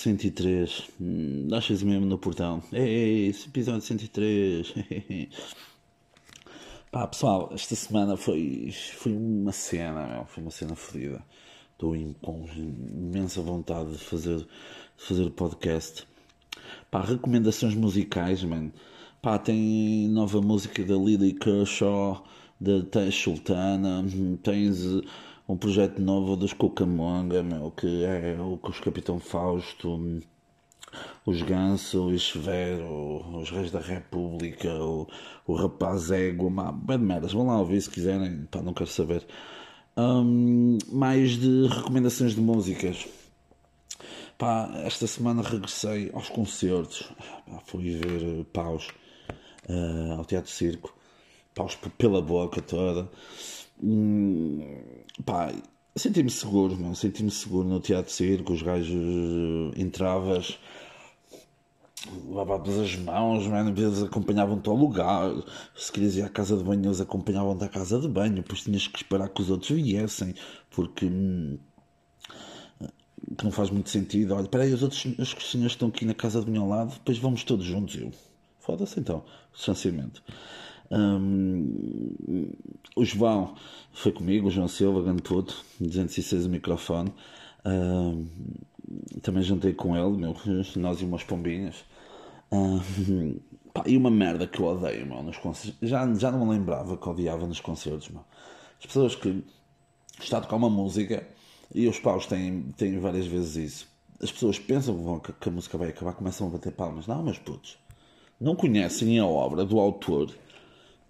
episódio 103. Hum, Achas mesmo no portão? Ei, esse episódio 103. Pá, pessoal, esta semana foi, foi uma cena, meu, foi uma cena fodida. Estou com imensa vontade de fazer, de fazer podcast. Pá, recomendações musicais, mano. Pá, tem nova música da Lily Kershaw, da Tesh Sultana, tens um projeto novo dos Cucamonga, meu, que é o que os Capitão Fausto, os Ganso, os Severo, os Reis da República, o, o Rapaz Égua, bem de merdas, vão lá ouvir se quiserem, pá, não quero saber. Um, mais de recomendações de músicas. Pá, esta semana regressei aos concertos, pá, fui ver paus uh, ao Teatro Circo, paus pela boca toda. Hum, pá, senti-me seguro, meu. Senti-me seguro no teatro circo, os gajos eh, entravas, lavavas as mãos, mano, eles acompanhavam-te ao lugar. Se querias ir à casa de banho, eles acompanhavam-te à casa de banho, depois tinhas que esperar que os outros viessem, porque hum, que não faz muito sentido. Olha, espera aí, os outros os senhores estão aqui na casa de banho ao lado, depois vamos todos juntos. Eu, foda-se então, distanciamento. Um, o João foi comigo, o João Silva, grande puto, 206 o microfone. Um, também juntei com ele, meu, nós e umas pombinhas. Um, pá, e uma merda que eu odeio, meu, nos concertos. Já, já não me lembrava que odiava nos concertos, meu. As pessoas que está a tocar uma música e os paus têm, têm várias vezes isso. As pessoas pensam que, que a música vai acabar, começam a bater palmas. Não, meus putos, não conhecem a obra do autor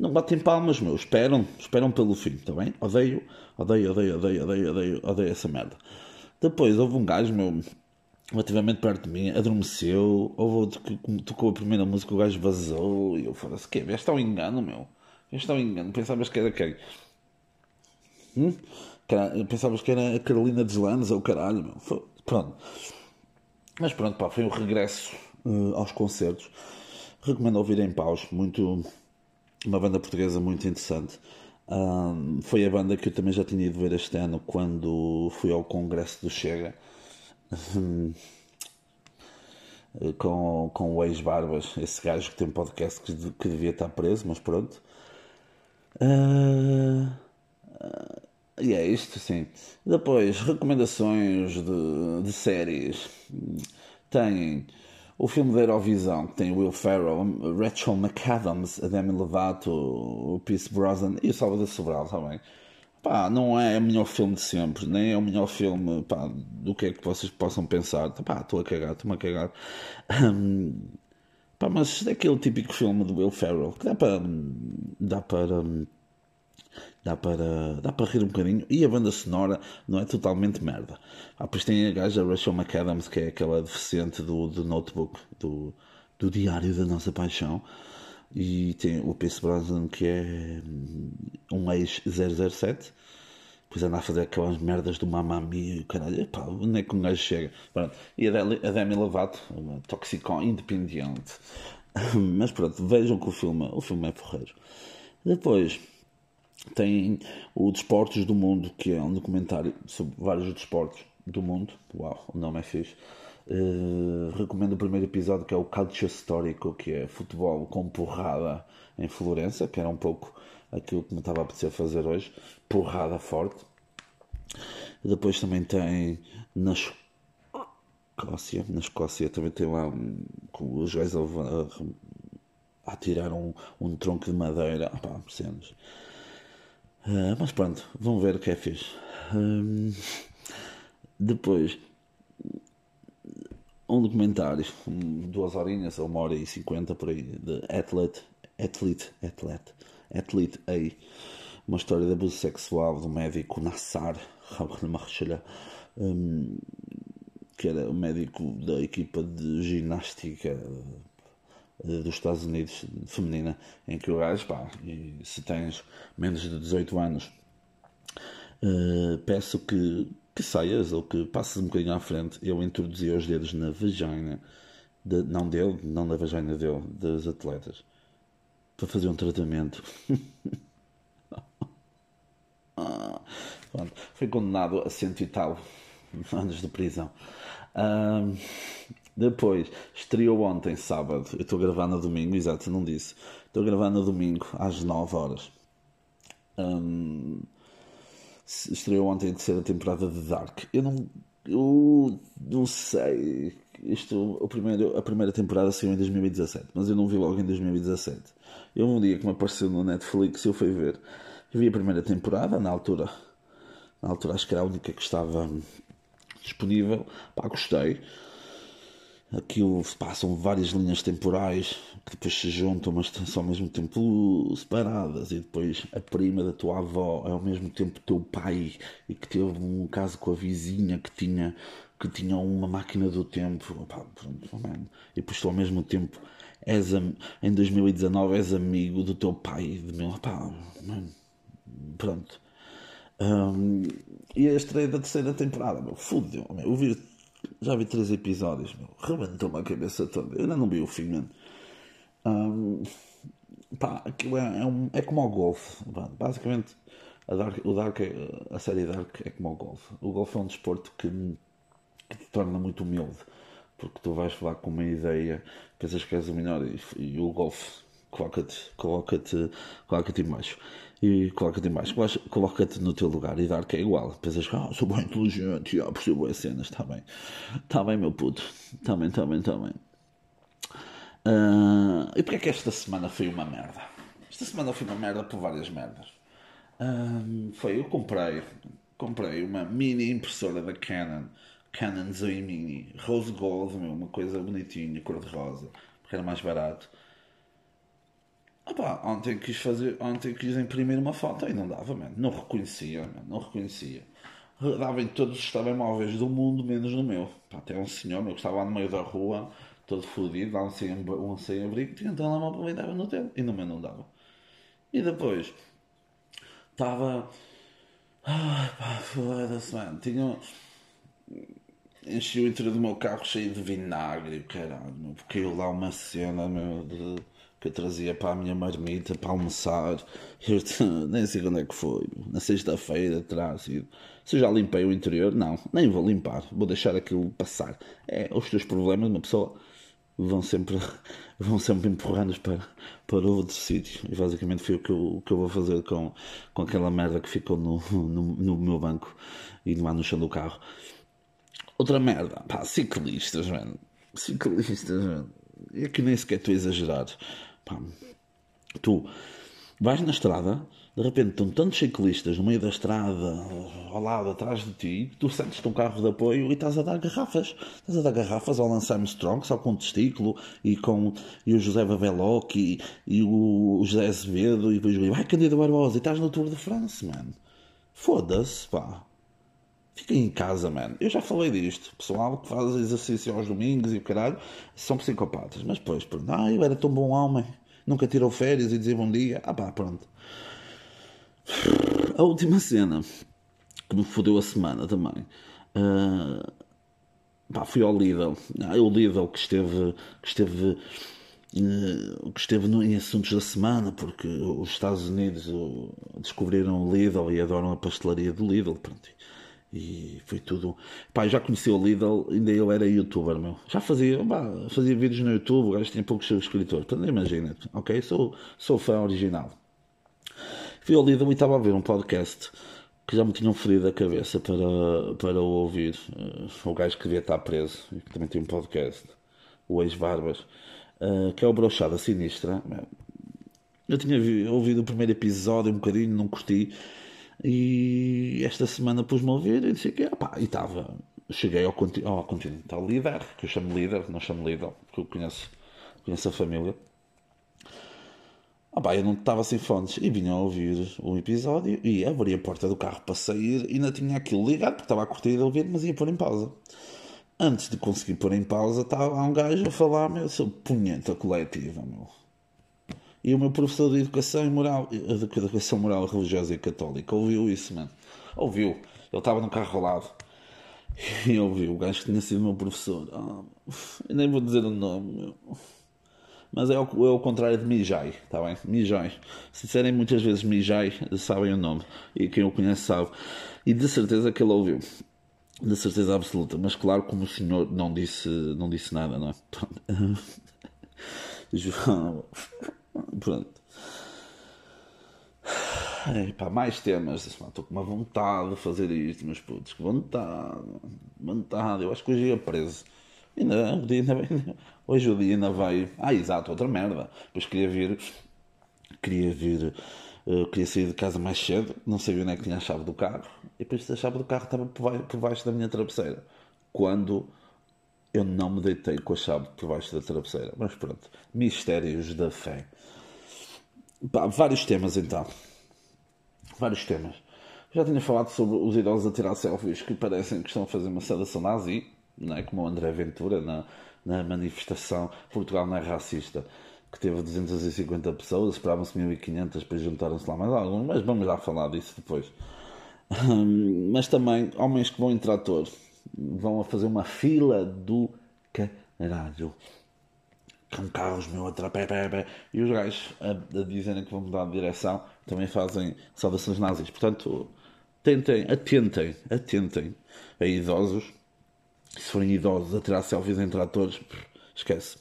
não batem palmas, meu. Esperam, esperam pelo fim, está bem? Odeio, odeio, odeio, odeio, odeio, odeio, odeio essa merda. Depois houve um gajo, meu, relativamente perto de mim, adormeceu. Houve outro que tocou a primeira música, o gajo vazou. E eu falei assim: que Este é um engano, meu. Este é um engano. Pensavas que era quem? Hum? Pensavas que era a Carolina Deslandes ou o caralho, meu. Foi, pronto. Mas pronto, pá, foi um regresso uh, aos concertos. Recomendo ouvir em paus, muito uma banda portuguesa muito interessante. Um, foi a banda que eu também já tinha ido ver este ano quando fui ao Congresso do Chega com, com o ex-Barbas, esse gajo que tem um podcast que, que devia estar preso, mas pronto. Uh, uh, e é isto, sim. Depois, recomendações de, de séries. Tem o filme da Eurovisão, que tem Will Ferrell, Rachel McAdams, Demi Lovato, o Pierce Brosnan e o Salvador Sobral também. Pá, não é o melhor filme de sempre, nem é o melhor filme pá, do que é que vocês possam pensar. Pá, estou a cagar, estou-me a cagar. Um, pá, mas é aquele típico filme do Will Ferrell que dá para. dá para dá para, dá para rir um bocadinho. E a banda sonora não é totalmente merda. Ah, depois tem a gaja Rachel McAdams, que é aquela deficiente do, do notebook, do, do Diário da Nossa Paixão. E tem o Pierce Brosnan, que é um ex-007. Depois anda a fazer aquelas merdas do Mamma Mia e o caralho. Epá, onde é que um gajo chega? Pronto. E a Demi, a Demi Lovato, uma toxicon independente. Mas pronto, vejam que o filme, o filme é porreiro. Depois, tem o Desportos do Mundo, que é um documentário sobre vários desportos do mundo. Uau, o nome é fixe. Uh, recomendo o primeiro episódio que é o Calcio Histórico, que é futebol com porrada em Florença, que era um pouco aquilo que me estava a apetecer fazer hoje. Porrada forte. Depois também tem na Escócia, na Escócia também tem lá um, os gajos a, a, a tirar um, um tronco de madeira. Pá, cenas. Uh, mas pronto, vamos ver o que é fixe. Um, depois, um documentário, duas horinhas, ou uma hora e cinquenta por aí, de Athlete, Athlete, Athlete, Athlete A. Uma história de abuso sexual do médico Nassar um, que era o médico da equipa de ginástica dos Estados Unidos feminina, em que o gajo, pá, se tens menos de 18 anos, uh, peço que, que saias ou que passes um bocadinho à frente. Eu introduzi os dedos na vagina, de, não dele, não da vagina dele, das atletas, para fazer um tratamento. Pronto, foi condenado a cento e tal anos de prisão. Um, depois, estreou ontem, sábado. Eu estou gravando a domingo, exato, não disse. Estou gravando a domingo às 9 horas. Um, estreou ontem a terceira temporada de Dark. Eu não, eu não sei. Isto, o primeiro, a primeira temporada saiu em 2017, mas eu não vi logo em 2017. Eu um dia que me apareceu no Netflix eu fui ver. Eu vi a primeira temporada, na altura. Na altura acho que era a única que estava disponível. Pá, gostei. Aquilo passam várias linhas temporais que depois se juntam, mas são ao mesmo tempo separadas. E depois a prima da tua avó é ao mesmo tempo teu pai e que teve um caso com a vizinha que tinha, que tinha uma máquina do tempo. Pronto, man. E depois tu ao mesmo tempo és em 2019 és amigo do teu pai. De pá, man. pronto. Um, e a estreia da terceira temporada, meu, fudeu, meu, eu vi já vi três episódios, meu. Rebentou-me a cabeça toda. Eu ainda não vi o fim, mano. Um, pá, aquilo é, é, um, é como o golfe. Basicamente, a, Dark, o Dark é, a série Dark é como o golfe. O golfe é um desporto que, que te torna muito humilde. Porque tu vais falar com uma ideia, pensas que és o melhor e, e o golfe coloca-te coloca-te coloca-te em baixo e coloca-te baixo coloca-te no teu lugar e dar que é igual. Pensas que ah, sou bem inteligente ah, percebo as cenas está bem. Está bem meu puto. Está bem está bem está bem. Uh, e porque é que esta semana foi uma merda? Esta semana foi uma merda por várias merdas. Uh, foi eu comprei comprei uma mini impressora da Canon Canon Zoe Mini. Rose Gold meu, uma coisa bonitinha cor de rosa porque era mais barato Ontem quis fazer, ontem quis imprimir uma foto e não dava, man. não reconhecia, man. não reconhecia. Dava em todos os telemóveis do mundo, menos no meu. Até um senhor meu que estava no meio da rua, todo fodido, lá um sem, um sem abrigo, tinha um telemóvel e dava no teu, e no meu não dava. E depois, estava. Ai pá, foda-se, mano. Tinha. Enchi o interior do meu carro cheio de vinagre, caralho. Porque eu lá uma cena, meu, de que eu trazia para a minha marmita para almoçar. Eu nem sei quando é que foi. Na sexta-feira terá sido. Se já limpei o interior, não, nem vou limpar. Vou deixar aquilo passar. É, os teus problemas, uma pessoa vão sempre, vão sempre empurrando-os para, para outro sítio. E basicamente foi o que eu, o que eu vou fazer com, com aquela merda que ficou no, no, no meu banco e lá no chão do carro. Outra merda, pá, ciclistas, mano. Ciclistas, mano. É que nem sequer estou a exagerar. Pá, tu vais na estrada, de repente estão tantos ciclistas no meio da estrada, ao lado, atrás de ti, tu sentes-te um carro de apoio e estás a dar garrafas. Estás a dar garrafas ao Lance Armstrong, só com o testículo, e com e o José Vaveloc, e, e o José Azevedo, e depois vai Candido Barbosa, e estás no Tour de France, mano. Foda-se, pá. Fica em casa, mano. Eu já falei disto. Pessoal que faz exercício aos domingos e o caralho são psicopatas. Mas depois, pronto, ah, eu era tão bom homem. Nunca tirou férias e dizia bom dia. Ah pá, pronto. A última cena que me fodeu a semana também. Uh, pá, fui ao Lidl. Ah, o Lidl que esteve. Que esteve uh, que esteve em assuntos da semana, porque os Estados Unidos descobriram o Lidl e adoram a pastelaria do Lidl. Pronto. E foi tudo. Pá, já conheci o Lidl, ainda ele era youtuber, meu. Já fazia, pá, fazia vídeos no YouTube, o gajo tinha poucos subscritores. Portanto, imagina, ok? Sou, sou fã original. Fui ao Lidl e estava a ver um podcast que já me tinham ferido a cabeça para, para ouvir. Uh, o gajo que devia estar preso, que também tem um podcast, o ex-Barbas, uh, que é o Brochada Sinistra. Eu tinha ouvido o primeiro episódio um bocadinho, não curti. E esta semana pus-me a ouvir e disse que, opá, e estava. Cheguei ao, ao Continental Líder, que eu chamo Líder, não chamo Líder, porque eu conheço, conheço a família. Ah, eu não estava sem fontes e vinha a ouvir um episódio e abri a porta do carro para sair e ainda tinha aquilo ligado porque estava a curtir a ouvir, mas ia pôr em pausa. Antes de conseguir pôr em pausa, estava um gajo a falar meu, sobre punheta coletiva, meu. E o meu professor de Educação e Moral, Educação Moral Religiosa e Católica ouviu isso, mano. Ouviu. Ele estava no carro ao lado. E ouviu o gajo que tinha sido meu professor. Ah, eu nem vou dizer o nome. Mas é o, é o contrário de Mijai, está bem? Mijai. Se disserem muitas vezes Mijai, sabem o nome. E quem o conhece sabe. E de certeza que ele ouviu. De certeza absoluta, mas claro, como o senhor não disse, não disse nada, não é? João. Pronto. Mais temas. Estou com uma vontade de fazer isto, meus putos. Que vontade. Vontade. Eu acho que hoje ia preso. Ainda, o dia ainda, hoje o dia ainda vai. Ah, exato, outra merda. Depois queria vir. Queria vir. Uh, queria sair de casa mais cedo. Não sabia onde é que tinha a chave do carro. E depois a chave do carro estava por baixo da minha travesseira. Quando eu não me deitei com a chave por baixo da travesseira. Mas pronto. Mistérios da fé. Pá, vários temas então vários temas. Já tinha falado sobre os idosos a tirar selfies que parecem que estão a fazer uma saudação nazi, não é? como o André Ventura na, na manifestação Portugal não é racista, que teve 250 pessoas, esperavam-se 1500, depois juntaram-se lá mais alguns, mas vamos lá falar disso depois. mas também homens que vão em trator vão a fazer uma fila do caralho com carros, meu, atrapé, e os gajos a, a dizerem que vão mudar de direção também fazem saudações nazis. Portanto, tentem, atentem, atentem a idosos. Se forem idosos a tirar selfies em tratores, esquece.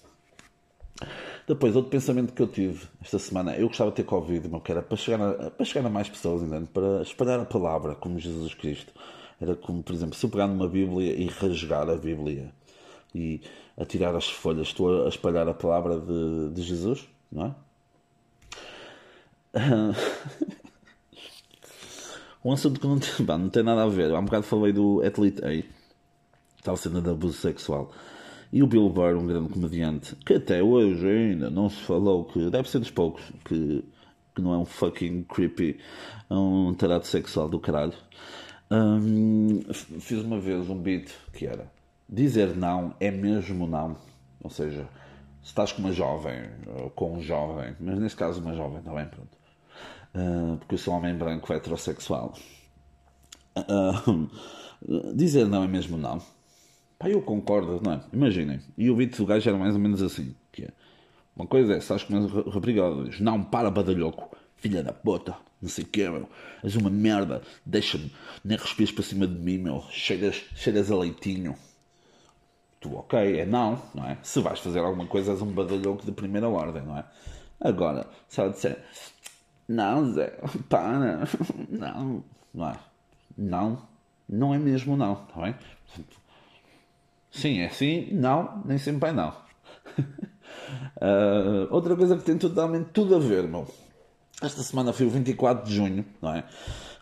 Depois, outro pensamento que eu tive esta semana, eu gostava de ter Covid, meu, que era para chegar a, para chegar a mais pessoas, entende? para espalhar a palavra, como Jesus Cristo. Era como, por exemplo, se eu pegar numa Bíblia e rasgar a Bíblia e a tirar as folhas, estou a espalhar a palavra de, de Jesus, não é? um assunto que não tem, não tem nada a ver. Há um bocado falei do Athlete A, tal cena de abuso sexual. E o Bill Burr, um grande comediante, que até hoje ainda não se falou que deve ser dos poucos que, que não é um fucking creepy, é um tarado sexual do caralho. Um, fiz uma vez um beat que era Dizer não é mesmo não. Ou seja, se estás com uma jovem, ou com um jovem, mas neste caso uma jovem, bem, pronto. Uh, porque eu sou um homem branco heterossexual. Uh, dizer não é mesmo não. Pá, eu concordo, não é? Imaginem. E o beat do gajo era mais ou menos assim. Que é, uma coisa é, estás com uma rapariga, diz, não, para badalhoco, filha da puta, não sei o quê, meu. És uma merda, deixa-me, nem respiras para cima de mim, meu. Cheiras, cheiras a leitinho tu, ok, é não, não é? Se vais fazer alguma coisa, és um badalhoco de primeira ordem, não é? Agora, se ela disser, não, Zé, para, não, não é? Não, não é mesmo não, está bem? Sim, é sim, não, nem sempre é não. uh, outra coisa que tem totalmente tudo a ver, meu. Esta semana foi o 24 de junho, não é?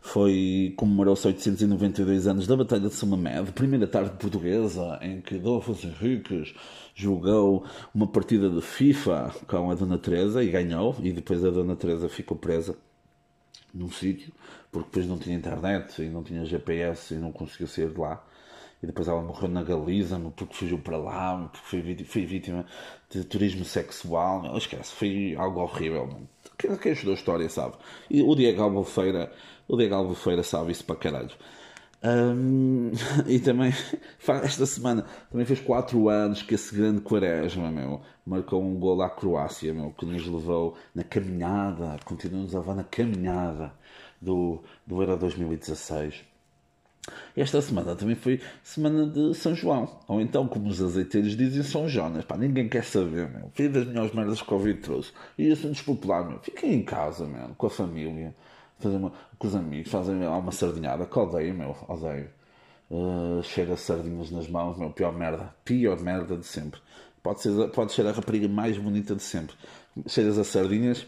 Foi comemorou-se 892 anos da Batalha de Samamed, primeira tarde portuguesa em que Adolfo Henriques jogou uma partida de FIFA com a Dona Teresa e ganhou, e depois a Dona Teresa ficou presa num sítio, porque depois não tinha internet e não tinha GPS e não conseguiu sair de lá. E depois ela morreu na Galiza, porque fugiu para lá, porque foi vítima, de turismo sexual. Esquece, foi algo horrível. Quem, quem a história sabe. E o Diego Albufeira o Diego Albufeira sabe isso para caralho. E também, esta semana, também fez 4 anos que esse grande Quaresma, meu, marcou um gol à Croácia, meu, que nos levou na caminhada, continua-nos a levar na caminhada do, do Euro 2016. Esta semana também foi semana de São João, ou então, como os azeiteiros dizem, São Jonas. Pá, ninguém quer saber, meu. Foi das melhores merdas que o Covid trouxe. E assuntos popular, meu. Fiquem em casa, meu, com a família fazer uma, com os amigos, fazem uma sardinhada, que odeio, meu, odeio. Uh, cheira sardinhas nas mãos, meu, pior merda, pior merda de sempre. Pode ser, pode ser a rapariga mais bonita de sempre. Cheiras a sardinhas,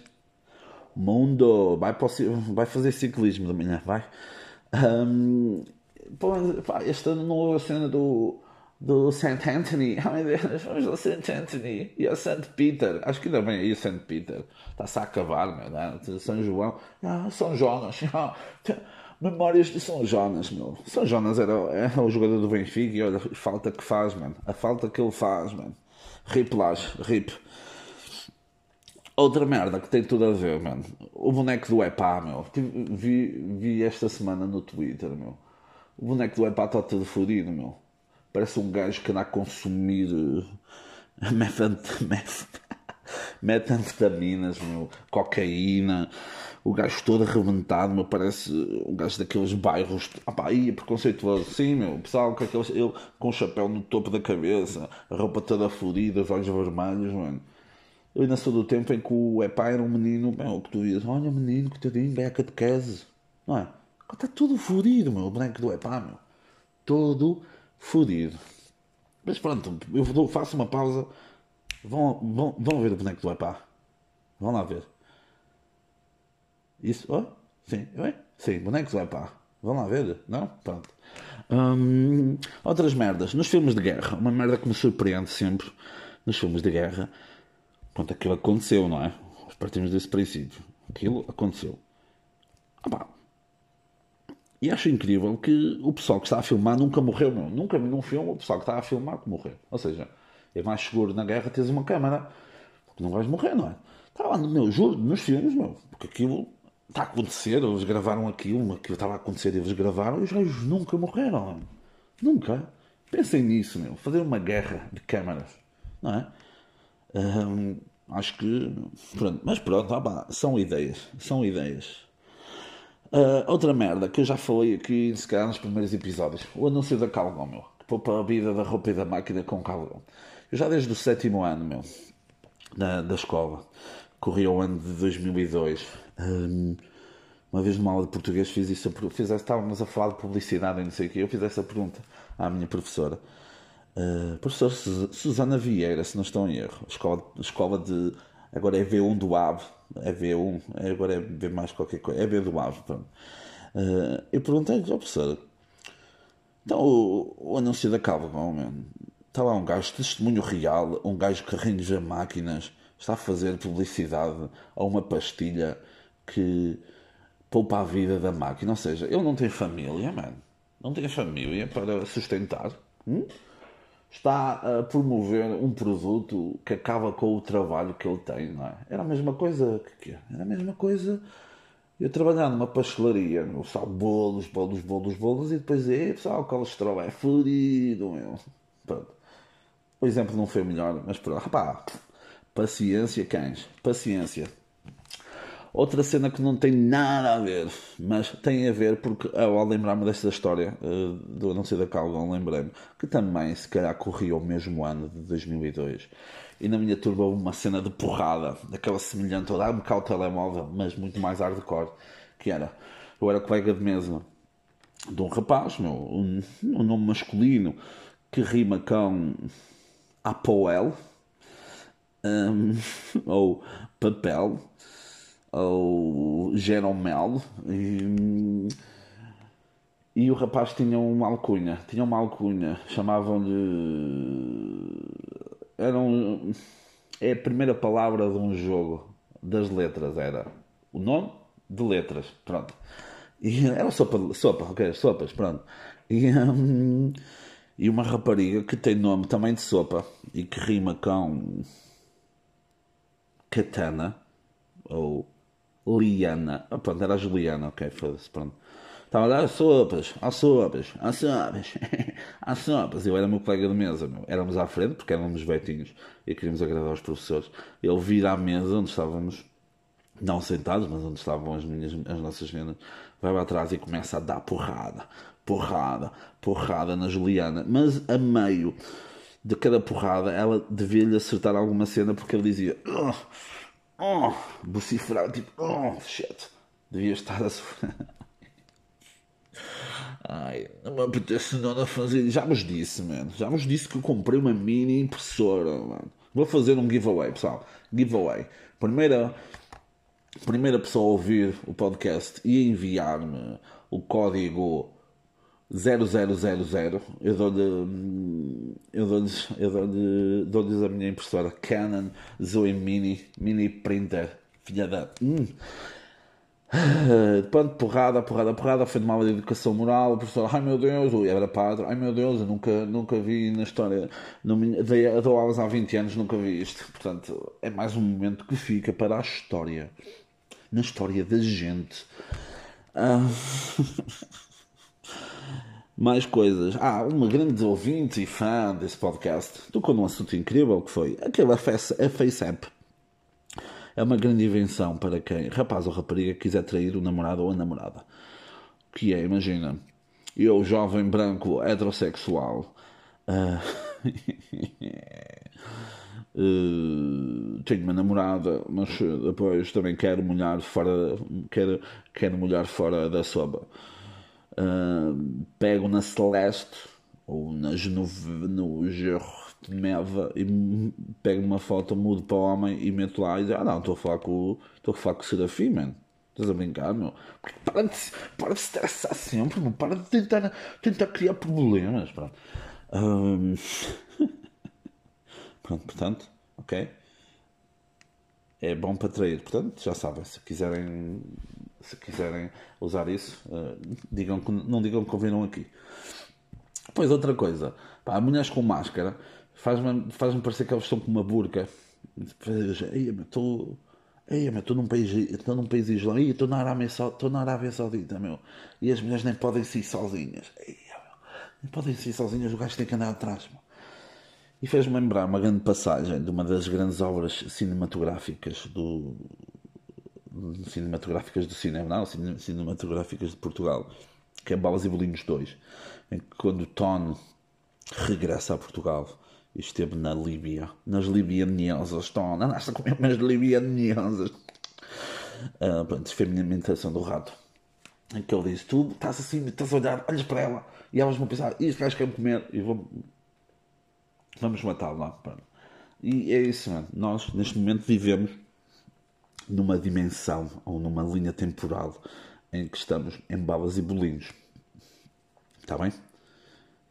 mundo, vai, para o, vai fazer ciclismo da manhã, vai. Um, pô, este ano não a cena do do St. Anthony. Meu Deus, vamos ao St. Anthony e ao St. Peter. Acho que ainda bem aí o St. Peter. Está-se a acabar, meu. Né? São João. Ah, São Jonas. Ah, memórias de São Jonas, meu. São Jonas era, era o jogador do Benfica e olha a falta que faz, mano. A falta que ele faz, mano. Rip Laje, rip. Outra merda que tem tudo a ver, mano. O boneco do Epá, meu. Vi, vi esta semana no Twitter, meu. O boneco do Epá está todo fodido, meu. Parece um gajo que anda a consumir uh, metanfetaminas, meu, cocaína, o gajo todo arrebentado, meu, parece um gajo daqueles bairros, ah pá, ia preconceituoso, sim, meu, pessoal com aqueles, ele com o chapéu no topo da cabeça, a roupa toda fodida, os olhos vermelhos, mano. Eu ainda sou do tempo em que o epá era um menino, o que tu ias, olha menino, que coitadinho, bem a catequese, não é? Está tudo fodido, meu, o boneco do epá, meu. Todo fodido. Mas pronto, eu faço uma pausa. Vão, vão, vão ver o boneco do epá. Vão lá ver. Isso? Oh? Sim, é? sim, bonecos do epá. Vão lá ver? Não? Pronto. Hum, outras merdas. Nos filmes de guerra, uma merda que me surpreende sempre nos filmes de guerra. Pronto, aquilo aconteceu, não é? Partimos desse princípio. Aquilo aconteceu. Ah, pá, e acho incrível que o pessoal que está a filmar nunca morreu, meu. Nunca vi num filme o pessoal que está a filmar que morreu. Ou seja, é mais seguro na guerra teres uma câmara, porque não vais morrer, não é? Está lá, meu, juro, nos filmes, meu, porque aquilo está a acontecer, eles gravaram aquilo, aquilo estava a acontecer e eles gravaram e os gajos nunca morreram, Nunca. Pensem nisso, meu. Fazer uma guerra de câmaras, não é? Acho que. Pronto, mas pronto, são ideias. São ideias. Uh, outra merda que eu já falei aqui, se calhar nos primeiros episódios, o anúncio da Calgon, meu, que poupa a vida da roupa e da máquina com Calgon. Eu já desde o sétimo ano, meu, da, da escola, corria o ano de 2002, um, uma vez numa aula de português fiz isso, fiz, estávamos a falar de publicidade e não sei o que, eu fiz essa pergunta à minha professora. Uh, professor Susana Vieira, se não estou em erro, escola, escola de agora é V1 do AVE, é V1, agora é V mais qualquer coisa, é V do AVE. Pronto. Uh, eu perguntei-lhe, oh, professor, então o, o anúncio da Calvão, está lá um gajo, testemunho real, um gajo que arranja máquinas, está a fazer publicidade a uma pastilha que poupa a vida da máquina. Ou seja, ele não tem família, mano. Não tem família para sustentar. Hum? Está a promover um produto que acaba com o trabalho que ele tem, não é? Era a mesma coisa que Era a mesma coisa eu trabalhar numa pastelaria, no sal bolos, bolos, bolos, bolos, e depois é, pessoal, o colesterol é fodido, meu. Pronto. O exemplo não foi melhor, mas pronto. Rapá, paciência, cães, paciência. Outra cena que não tem nada a ver, mas tem a ver porque ao lembrar-me desta história uh, do anúncio da Calgon, lembrei-me que também se calhar corria o mesmo ano de 2002 e na minha turma houve uma cena de porrada, daquela semelhante dar-me cá o telemóvel, mas muito mais hardcore, que era, eu era colega de mesa de um rapaz, meu, um, um nome masculino que rima com Apoel um, ou papel ao Jeromel e, e o rapaz tinha uma alcunha, tinha uma alcunha, chamavam-lhe era um, é a primeira palavra de um jogo das letras, era o nome de letras, pronto. E era sopa, sopa, ok, sopas, pronto. E, um, e uma rapariga que tem nome também de sopa e que rima com katana ou Liana. Oh, pronto, era a Juliana, ok, foda-se, pronto. Estava a dar sopas, às sopas, às sopas, às sopas. Eu era meu colega de mesa, meu. Éramos à frente, porque éramos vetinhos e queríamos agradar aos professores. Ele vira à mesa onde estávamos, não sentados, mas onde estavam as, minhas, as nossas vendas, vai para trás e começa a dar porrada, porrada, porrada na Juliana. Mas a meio de cada porrada, ela devia-lhe acertar alguma cena, porque ele dizia. Oh, oh, vociferar, tipo, oh, shit, devia estar a sofrer. Ai, não me apetece nada fazer. Já vos disse, mano. Já vos disse que eu comprei uma mini impressora, mano. Vou fazer um giveaway, pessoal. Giveaway. Primeira, primeira pessoa a ouvir o podcast e enviar-me o código 0000, eu dou-lhe eu dou-lhes eu dou-lhe dou a minha impressora Canon Zoe Mini Mini Printer filha da hum. Pronto, porrada, porrada, porrada, foi de mal de educação moral, o professor, ai meu Deus, eu era padre, ai meu Deus, eu nunca, nunca vi na história, não dei, dou aulas há 20 anos, nunca vi isto. Portanto, é mais um momento que fica para a história, na história da gente. Ah. mais coisas. Ah, uma grande ouvinte e fã desse podcast tocou num assunto incrível que foi aquela face, a FaceApp. é uma grande invenção para quem, rapaz ou rapariga, quiser trair o namorado ou a namorada. Que é, imagina, eu, jovem branco heterossexual, uh, uh, tenho uma namorada, mas depois também quero molhar fora, quero, quero molhar fora da soba. Uh, pego na Celeste ou na Genove, no Meva e pego uma foto, mudo para o homem e meto lá e digo, ah não, estou a falar com, estou a falar com o Serafim, mano. Estás a brincar, meu? Para de, para de estressar sempre, não para de tentar, tentar criar problemas. Pronto. Um... pronto, portanto, ok? É bom para trair. Portanto, já sabem, se quiserem, se quiserem usar isso, uh, digam que, não digam que ouviram aqui. Pois outra coisa, pá, mulheres com máscara faz-me faz parecer que elas estão com uma burca. Estou Ei, estou num país, estou num país islâmico, estou na Arábia, estou na Arábia Saudita, meu, e as mulheres nem podem ser sozinhas. Ei, nem podem ser sozinhas, o gajo tem que andar atrás, meu. E fez-me lembrar uma grande passagem de uma das grandes obras cinematográficas do cinematográficas do cinema, não, cinematográficas de Portugal, que é Balas e Bolinhos 2, em que quando o Tono regressa a Portugal e esteve na Líbia, nas libianesas, Tono, andaste a comer umas libianesas. Uh, pronto, imitação do rato. Em que ele disse: Tu estás assim, estás a olhar, olhas para ela, e elas vão pensar: Isto gajo quer comer, e vão, vamos matá-lo lá. E é isso, mano. Nós, neste momento, vivemos numa dimensão ou numa linha temporal em que estamos em balas e bolinhos. Está bem?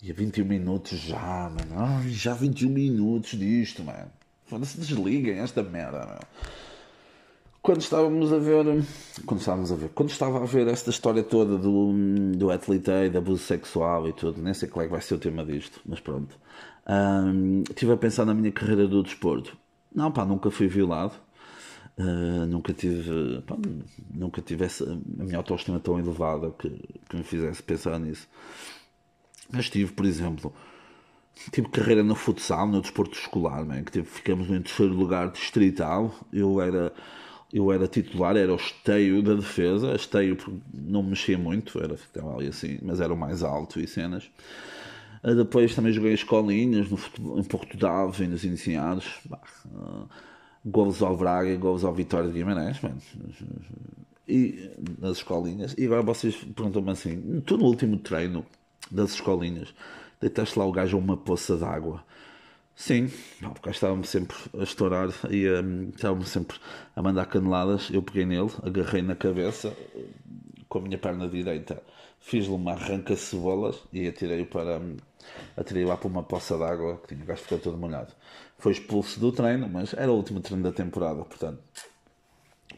E a 21 minutos já, mano. Ai, já 21 minutos disto, mano. Foda-se, desliguem esta merda. Quando estávamos a ver. Quando estávamos a ver. Quando estava a ver esta história toda do, do atleta de abuso sexual e tudo, nem sei qual é que vai ser o tema disto, mas pronto. Estive a pensar na minha carreira do desporto. Não, pá, nunca fui violado. Uh, nunca tive. Pá, nunca tive essa, a minha autoestima tão elevada que, que me fizesse pensar nisso. Mas tive, por exemplo, tive carreira no futsal, no desporto escolar, man, que tive, ficamos em terceiro lugar distrital. Eu era, eu era titular, era o esteio da defesa, esteio não mexia muito, era ficava ali assim, mas era o mais alto e cenas. Ah, depois também joguei escolinhas no futebol, em Portugal, nos iniciados. Bah, uh, golos ao Braga e golos ao Vitória de Guimarães, man. E nas escolinhas. E agora vocês perguntam-me assim: tu no último treino das escolinhas. Deitaste lá o gajo a uma poça d'água. Sim, porque estava-me sempre a estourar e um, estava-me sempre a mandar caneladas. Eu peguei nele, agarrei na cabeça com a minha perna direita, fiz-lhe uma arranca cebolas e atirei-o para hum, atirei lá para uma poça d'água que tinha o gajo ficou todo molhado. Foi expulso do treino, mas era o último treino da temporada, portanto,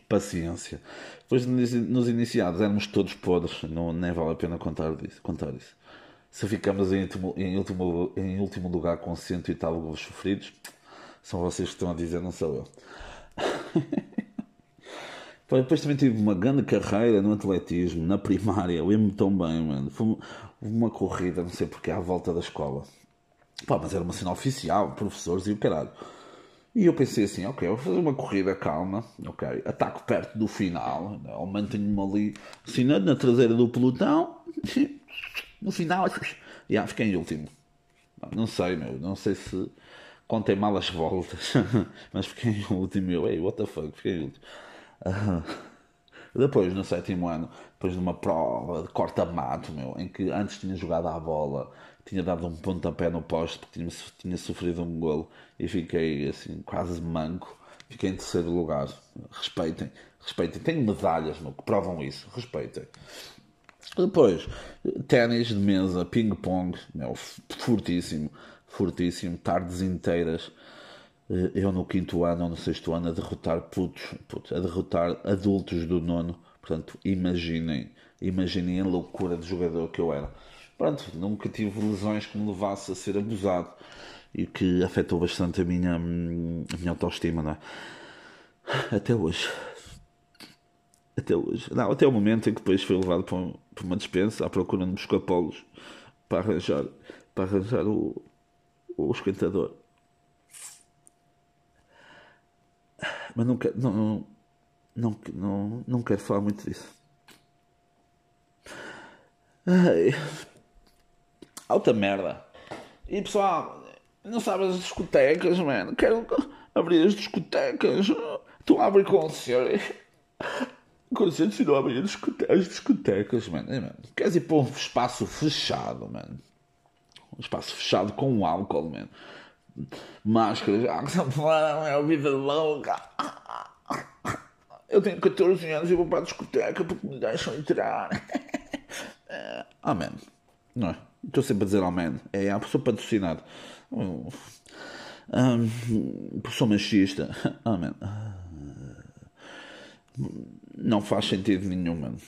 paciência. Depois nos iniciados éramos todos podres, não, nem vale a pena contar, disso, contar isso. Se ficamos em último, em último, em último lugar com cento e tal gols sofridos, são vocês que estão a dizer, não sou eu. Depois também tive uma grande carreira no atletismo, na primária, lembro-me tão bem, mano. Foi uma corrida, não sei porque, à volta da escola. Pá, mas era uma cena oficial, professores e o caralho. E eu pensei assim, ok, vou fazer uma corrida calma, ok, ataco perto do final, mantenho-me ali, assim, na traseira do pelotão, no final, já fiquei em último. Não sei, meu, não sei se contei mal as voltas, mas fiquei em último. Eu, ei, what the fuck, fiquei em último. Uh, depois, no sétimo ano, depois de uma prova de corta-mato, meu, em que antes tinha jogado à bola, tinha dado um pontapé no poste porque tinha, tinha sofrido um golo e fiquei assim, quase manco. Fiquei em terceiro lugar. Respeitem, respeitem. Tenho medalhas, meu, que provam isso. Respeitem. Depois, ténis de mesa, ping-pong, fortíssimo, fortíssimo, tardes inteiras. Eh, eu no quinto ano ou no sexto ano a derrotar putos, putos, a derrotar adultos do nono. Portanto, imaginem, imaginem a loucura de jogador que eu era. Pronto, nunca tive lesões que me levasse a ser abusado e que afetou bastante a minha, a minha autoestima, não é? Até hoje até hoje. Não, até o momento em que depois foi levado para, um, para uma dispensa à procura de buscapolos para arranjar, para arranjar o, o esquentador. Mas não quero, não, não, não, não, não quero falar muito disso. Ai. Alta merda. E pessoal, não sabes as discotecas, mano. Quero abrir as discotecas. Tu abre concertos. Concertos e não abre as discotecas, mano. mano. Queres ir para um espaço fechado, mano. Um espaço fechado com álcool, mano. Máscaras. Ah, é a vida louca. Eu tenho 14 anos e vou para a discoteca porque me deixam entrar. Amém. Não é? Estou sempre a dizer amém. É a pessoa patrocinada. Um, sou machista. Amém. Não faz sentido nenhum, mano.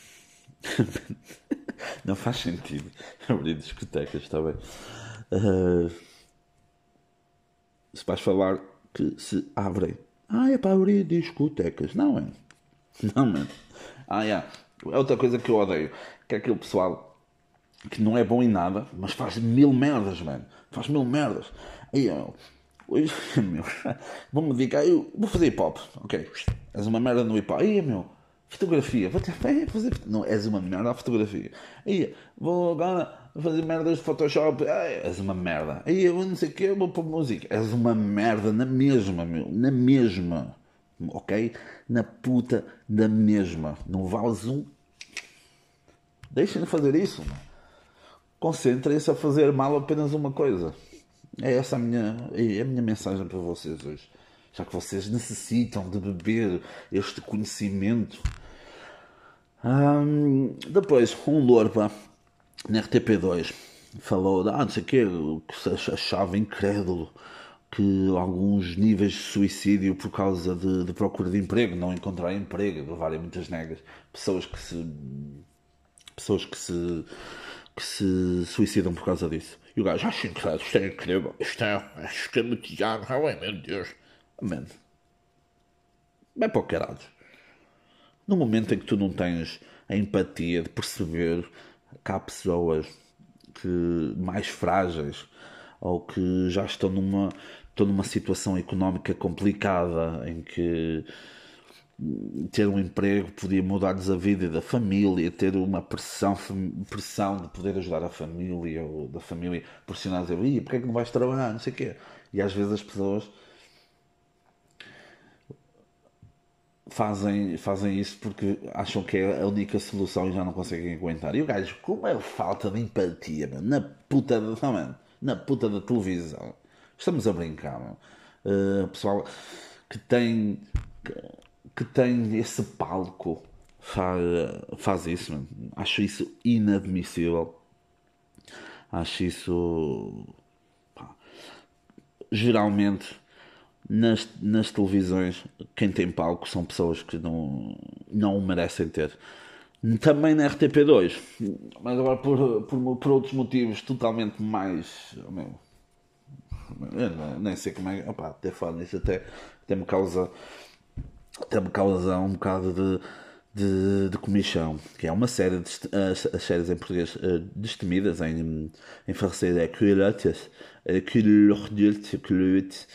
Não faz sentido abrir discotecas, está bem? Uh, se vais falar que se abrem. Ah, é para abrir discotecas. Não, é? Não, mano. Ah, yeah. É outra coisa que eu odeio. Que é aquele pessoal que não é bom em nada, mas faz mil merdas, mano. Faz mil merdas. Aí, eu, meu, vou-me dedicar, eu vou fazer hip hop, ok? És uma merda no hip hop. Aí, meu, fotografia, vou ter fazer. Não, és uma merda a fotografia. Aí, vou agora fazer merdas de Photoshop. Aí, és uma merda. Aí, eu não sei o que, vou pôr música. És uma merda na mesma, meu, na mesma, ok? Na puta da mesma. Não vales um. Deixem de fazer isso, Concentrem-se a fazer mal apenas uma coisa. É essa a minha, é a minha mensagem para vocês hoje. Já que vocês necessitam de beber este conhecimento. depois, um Lorpa na RTP2 falou, ah, não sei o quê, que achava incrédulo que alguns níveis de suicídio por causa de, de procura de emprego, não encontrar emprego, levarem muitas negas, pessoas que se pessoas que se que se suicidam por causa disso. E o gajo, acho incrível, isto é incrível, isto é, é Tiago, ai meu Deus. Mano, vai para o caralho. No momento em que tu não tens a empatia de perceber que há pessoas que mais frágeis ou que já estão numa, estão numa situação económica complicada em que ter um emprego podia mudar-lhes a vida da família, ter uma pressão, pressão de poder ajudar a família ou da família pressionar dizer, Ih, porque é que não vais trabalhar, não sei o quê. E às vezes as pessoas fazem, fazem isso porque acham que é a única solução e já não conseguem aguentar. E o gajo, como é falta de empatia, mano, na puta da, não, mano, na puta da televisão. Estamos a brincar, mano. Uh, pessoal que tem que tem esse palco faz, faz isso, mano. Acho isso inadmissível. Acho isso. Pá. Geralmente, nas, nas televisões, quem tem palco são pessoas que não, não o merecem ter. Também na RTP2, mas agora por, por, por outros motivos totalmente mais. Meu, eu nem sei como é. Opa, até falo nisso, até, até me causa me causa um bocado de, de, de comichão, que é uma série de as, as séries em português uh, destemidas, em, em francês é culottes, culottes,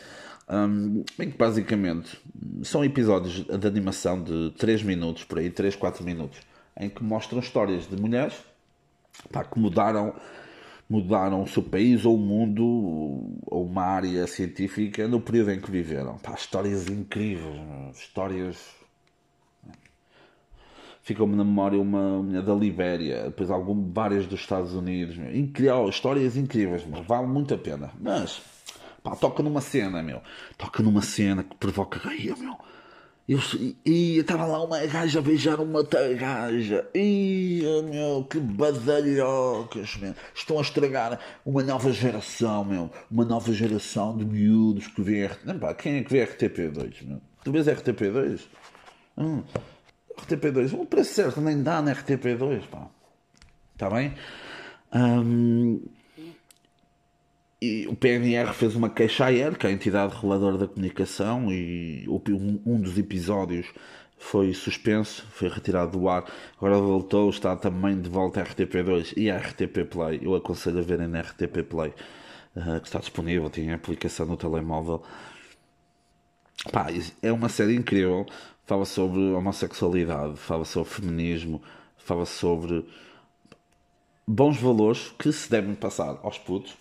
um, bem que basicamente são episódios de animação de 3 minutos, por aí, 3, 4 minutos, em que mostram histórias de mulheres pá, que mudaram mudaram o seu país ou o mundo ou uma área científica no período em que viveram. Pá, histórias incríveis, histórias. Ficou-me na memória uma, uma, da Libéria, depois algum, várias dos Estados Unidos. Incrível, histórias incríveis, mas vale muito a pena. Mas, pá, toca numa cena, meu. Toca numa cena que provoca. Ai, meu eu, e estava lá uma gaja a beijar uma outra gaja. E, meu, que badalhocas, meu. Estão a estragar uma nova geração, meu. Uma nova geração de miúdos que vê. Não, quem é que vê RTP2, meu? Tu vês RTP2? Hum, RTP2, o preço certo nem dá na RTP2, pá. Está bem? Hum, e o PNR fez uma queixa à ER, que é a entidade reguladora da comunicação, e um dos episódios foi suspenso, foi retirado do ar, agora voltou, está também de volta à RTP2 e à RTP Play. Eu aconselho a verem na RTP Play, uh, que está disponível, tem a aplicação no telemóvel. Pá, é uma série incrível. Fala sobre homossexualidade, fala sobre feminismo, fala sobre bons valores que se devem passar aos putos.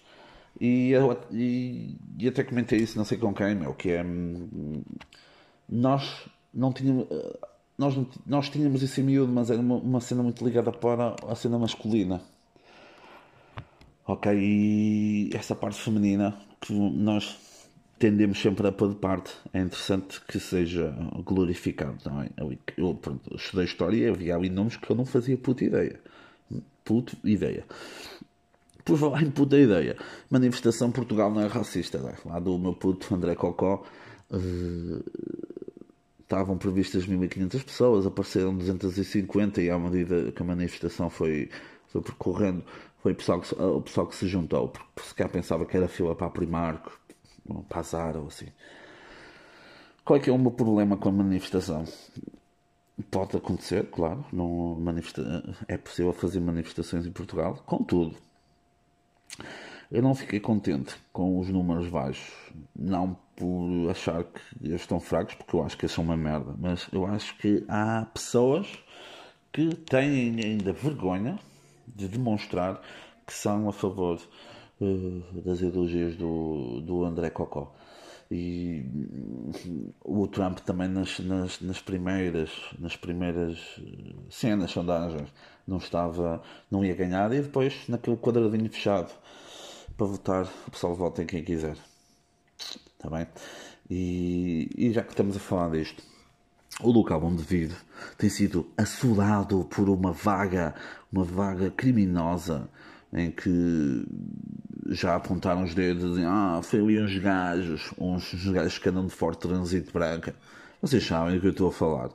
E, e, e até comentei isso, não sei com quem, meu, que é. Hum, nós não tínhamos. Nós, nós tínhamos isso em miúdo, mas era uma, uma cena muito ligada para a cena masculina. Ok? E essa parte feminina que nós tendemos sempre a pôr de parte. É interessante que seja glorificado. É? Eu, eu pronto, estudei história e havia ali nomes que eu não fazia puta ideia. Puta ideia. Por falar em puta ideia, manifestação Portugal não é racista. Né? Lá do meu puto André Cocó. Uh, estavam previstas 1500 pessoas, apareceram 250 e à medida que a manifestação foi, foi percorrendo, foi o pessoal, que, o pessoal que se juntou, porque se calhar pensava que era fila para a Primark, para a Zara ou assim. Qual é que é o meu problema com a manifestação? Pode acontecer, claro, não manifesta é possível fazer manifestações em Portugal, contudo, eu não fiquei contente com os números baixos, não por achar que eles estão fracos, porque eu acho que eles são uma merda, mas eu acho que há pessoas que têm ainda vergonha de demonstrar que são a favor uh, das ideologias do, do André Cocó. E o Trump também nas, nas, nas primeiras nas primeiras cenas, sondagens, não estava, não ia ganhar e depois naquele quadradinho fechado para votar, o pessoal vota em quem quiser. Está bem? E, e, já que estamos a falar disto, o local onde vive tem sido assolado por uma vaga, uma vaga criminosa em que já apontaram os dedos e ah, foi ali uns gajos, uns gajos que andam de forte trânsito branca. Vocês sabem do que eu estou a falar.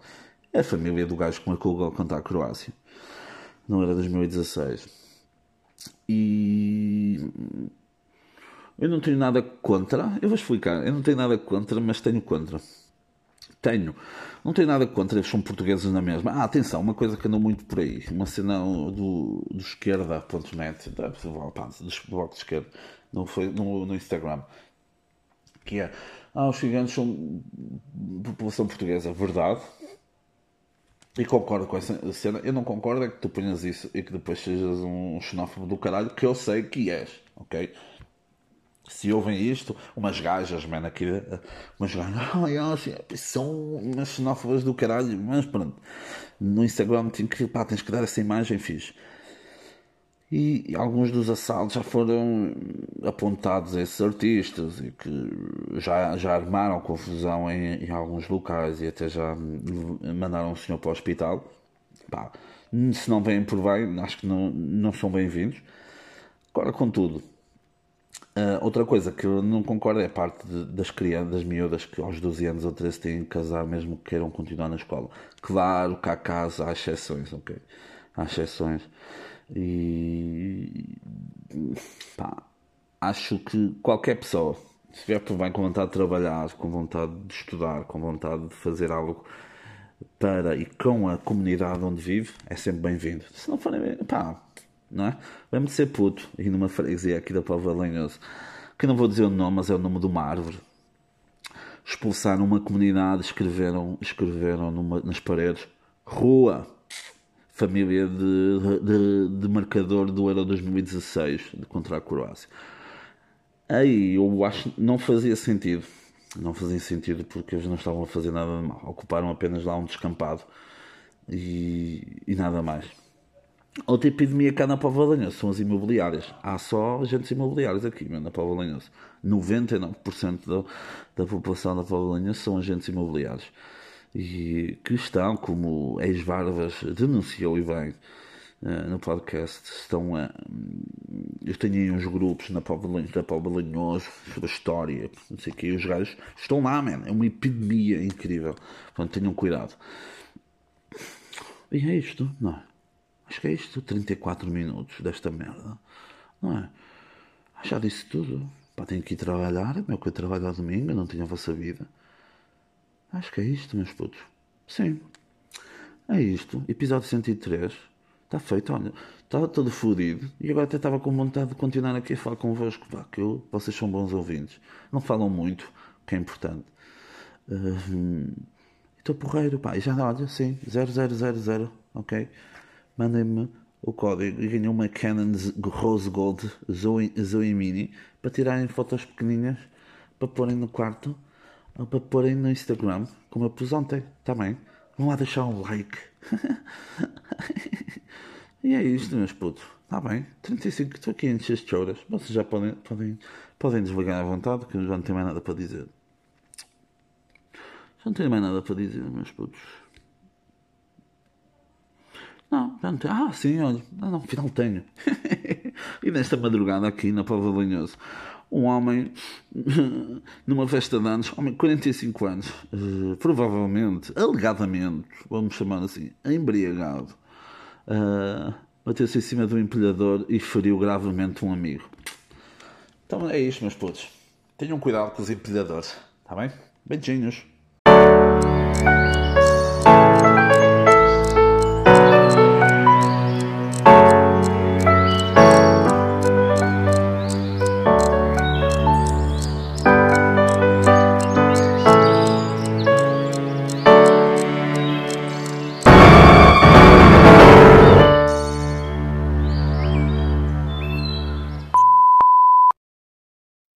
É a família do gajo que marcou o gol contra a Croácia. Não era 2016. E eu não tenho nada contra, eu vou explicar, eu não tenho nada contra, mas tenho contra. Tenho. Não tenho nada contra, eles são portugueses na mesma. Ah, atenção, uma coisa que andou muito por aí, uma cena do, do esquerda.net, do bloco de esquerda, no, no, no Instagram, que é, ah, os gigantes são população portuguesa, verdade, e concordo com essa cena. Eu não concordo é que tu ponhas isso e que depois sejas um xenófobo do caralho, que eu sei que és, ok? Se ouvem isto, umas gajas, mano, aqui, umas gajas, ai, ai, são umas xenófobas do caralho, mas pronto, no Instagram tenho que, pá, tens que dar essa imagem fixe. E, e, alguns dos assaltos já foram apontados a esses artistas e que já, já armaram confusão em, em alguns locais e até já mandaram o senhor para o hospital. Pá, se não vêm por bem, acho que não, não são bem-vindos. Agora, contudo, Uh, outra coisa que eu não concordo é a parte de, das crianças, das miúdas que aos 12 anos ou 13 têm que casar mesmo que queiram continuar na escola. Claro que há casos, há exceções, ok? Há exceções. E pá, acho que qualquer pessoa, se estiver por bem com vontade de trabalhar, com vontade de estudar, com vontade de fazer algo para e com a comunidade onde vive, é sempre bem-vindo. Se não for, pá, não é? Lembro de ser puto e numa freguesia aqui da Povo Lenhoso, que não vou dizer o nome, mas é o nome de uma árvore. Expulsaram uma comunidade, escreveram, escreveram numa, nas paredes: Rua, família de, de, de marcador do Euro 2016 de contra a Croácia. Aí eu acho não fazia sentido. Não fazia sentido porque eles não estavam a fazer nada de mal. Ocuparam apenas lá um descampado e, e nada mais. Outra epidemia cá na Póvoa Lanhoso são as imobiliárias. Há só agentes imobiliários aqui, na Póvoa Lanhoso. 99% da, da população da Póvoa Lanhoso são agentes imobiliários. E que estão, como ex-Varvas denunciou e bem uh, no podcast, estão a... eu tenho aí uns grupos na Póvoa da Póvoa Lanhoso sobre a história, não sei o que, e os gajos estão lá, man. É uma epidemia incrível. Portanto, tenham cuidado. E é isto, não é? Acho que é isto, 34 minutos desta merda. Não é? Já disse tudo. Pá, tenho que ir trabalhar. É meu que eu trabalho ao domingo, não tenho a vossa vida. Acho que é isto, meus putos. Sim. É isto. Episódio 103. Está feito, olha. Estava todo fodido. E agora até estava com vontade de continuar aqui a falar convosco. Pá, que eu, vocês são bons ouvintes. Não falam muito, que é importante. Estou porreiro, pá. E já olha, sim, 0000, ok? Mandem-me o código e ganhei uma Canon Rose Gold Zoe, Zoe Mini para tirarem fotos pequeninas para porem no quarto ou para porem no Instagram, como eu pus ontem, também. Tá Vão lá deixar um like. e é isto, meus putos. Está bem, 35, estou aqui a encher as choras. Vocês já podem, podem, podem desligar à vontade, que eu já não tenho mais nada para dizer. Já não tenho mais nada para dizer, meus putos. Não, já não tenho. Ah, sim, olha. Não, não, afinal tenho. e nesta madrugada aqui na Pova Linhoso, um homem numa festa de anos, homem 45 anos, uh, provavelmente, alegadamente, vamos chamar assim, embriagado, uh, bateu-se em cima do empilhador e feriu gravemente um amigo. Então é isto, meus putos. Tenham cuidado com os empilhadores, está bem? Beijinhos.